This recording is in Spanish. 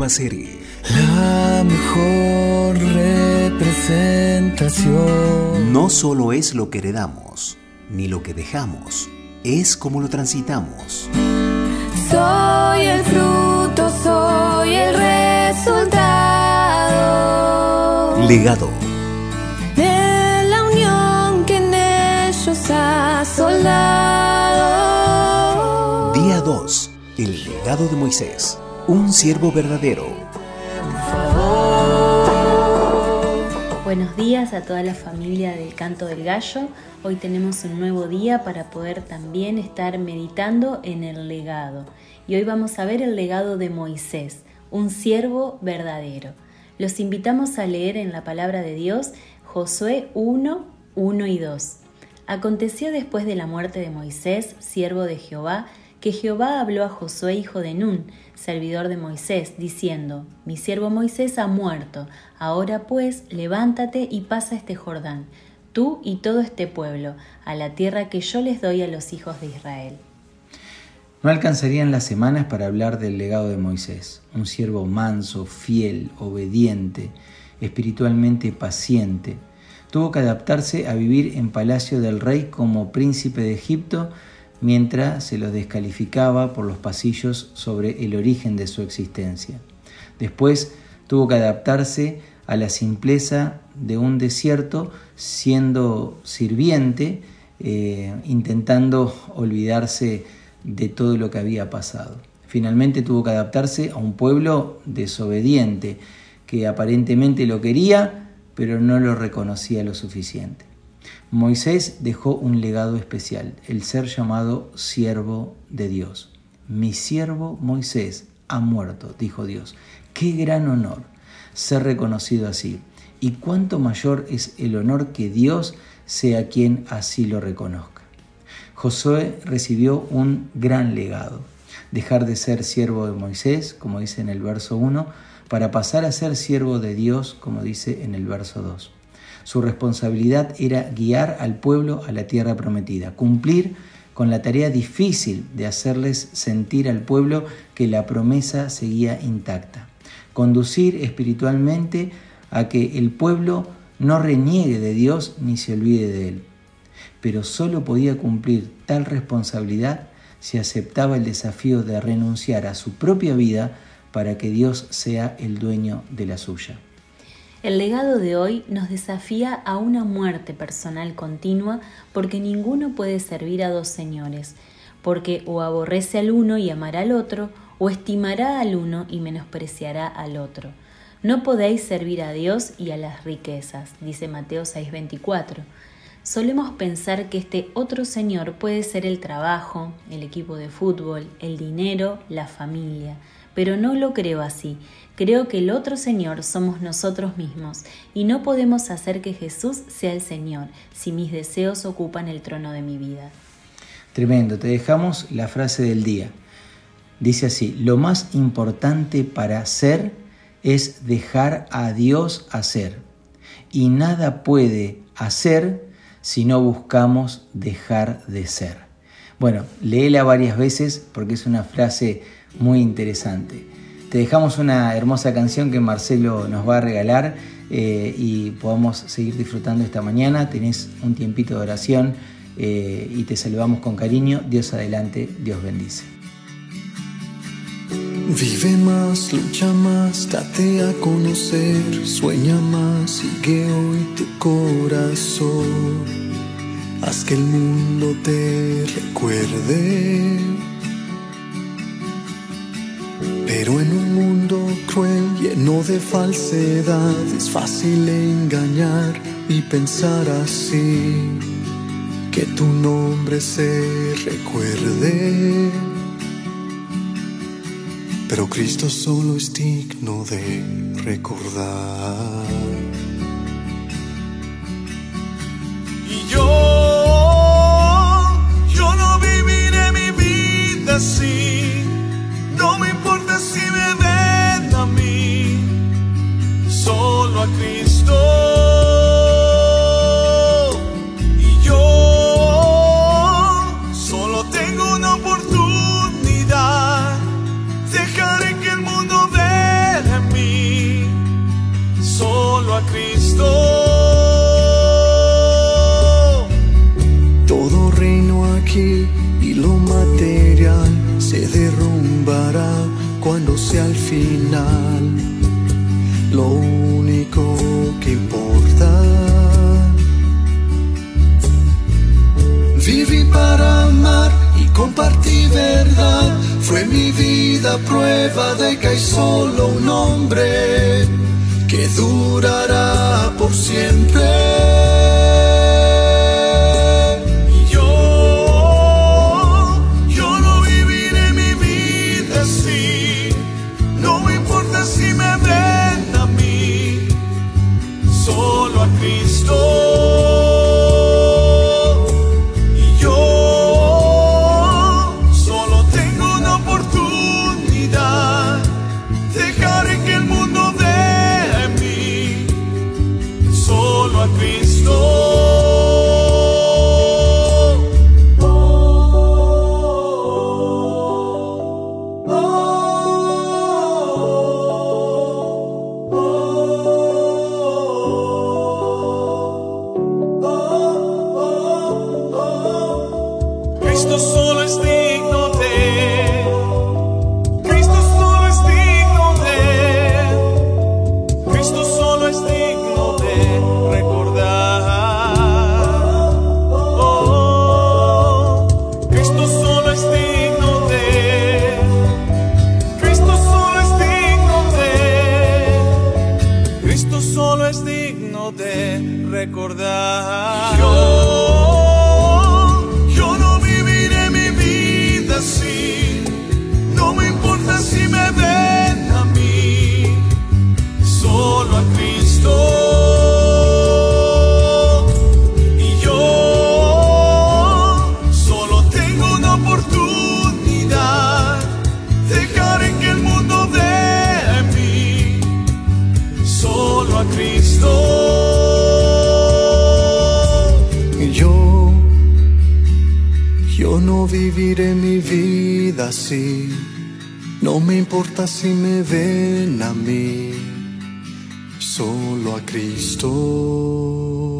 nueva serie. La mejor representación. No solo es lo que heredamos, ni lo que dejamos, es como lo transitamos. Soy el fruto, soy el resultado. Legado. De la unión que en ellos ha soldado. Día 2. El legado de Moisés. Un siervo verdadero. Buenos días a toda la familia del Canto del Gallo. Hoy tenemos un nuevo día para poder también estar meditando en el legado. Y hoy vamos a ver el legado de Moisés, un siervo verdadero. Los invitamos a leer en la palabra de Dios Josué 1, 1 y 2. Aconteció después de la muerte de Moisés, siervo de Jehová, que Jehová habló a Josué hijo de Nun, servidor de Moisés, diciendo, Mi siervo Moisés ha muerto, ahora pues levántate y pasa este Jordán, tú y todo este pueblo, a la tierra que yo les doy a los hijos de Israel. No alcanzarían las semanas para hablar del legado de Moisés, un siervo manso, fiel, obediente, espiritualmente paciente. Tuvo que adaptarse a vivir en palacio del rey como príncipe de Egipto, mientras se lo descalificaba por los pasillos sobre el origen de su existencia. Después tuvo que adaptarse a la simpleza de un desierto siendo sirviente, eh, intentando olvidarse de todo lo que había pasado. Finalmente tuvo que adaptarse a un pueblo desobediente que aparentemente lo quería, pero no lo reconocía lo suficiente. Moisés dejó un legado especial, el ser llamado siervo de Dios. Mi siervo Moisés ha muerto, dijo Dios. Qué gran honor ser reconocido así. Y cuánto mayor es el honor que Dios sea quien así lo reconozca. Josué recibió un gran legado, dejar de ser siervo de Moisés, como dice en el verso 1, para pasar a ser siervo de Dios, como dice en el verso 2. Su responsabilidad era guiar al pueblo a la tierra prometida, cumplir con la tarea difícil de hacerles sentir al pueblo que la promesa seguía intacta, conducir espiritualmente a que el pueblo no reniegue de Dios ni se olvide de Él. Pero solo podía cumplir tal responsabilidad si aceptaba el desafío de renunciar a su propia vida para que Dios sea el dueño de la suya. El legado de hoy nos desafía a una muerte personal continua porque ninguno puede servir a dos señores, porque o aborrece al uno y amará al otro, o estimará al uno y menospreciará al otro. No podéis servir a Dios y a las riquezas, dice Mateo 6:24. Solemos pensar que este otro Señor puede ser el trabajo, el equipo de fútbol, el dinero, la familia, pero no lo creo así. Creo que el otro Señor somos nosotros mismos y no podemos hacer que Jesús sea el Señor si mis deseos ocupan el trono de mi vida. Tremendo, te dejamos la frase del día. Dice así, lo más importante para ser es dejar a Dios hacer y nada puede hacer si no buscamos dejar de ser. Bueno, léela varias veces porque es una frase muy interesante. Te dejamos una hermosa canción que Marcelo nos va a regalar eh, y podamos seguir disfrutando esta mañana. Tenés un tiempito de oración eh, y te saludamos con cariño. Dios adelante, Dios bendice. Vive más, lucha más, date a conocer, sueña más, sigue hoy tu corazón. Haz que el mundo te recuerde. Pero en un mundo cruel, lleno de falsedad, es fácil engañar y pensar así. Que tu nombre se recuerde. Pero Cristo solo es digno de recordar. Y yo, yo no viviré mi vida así. Aquí y lo material se derrumbará cuando sea el final. Lo único que importa. Viví para amar y compartir verdad. Fue mi vida prueba de que hay solo un hombre que durará por siempre. recordar. No me importa si me ven a mí, solo a Cristo.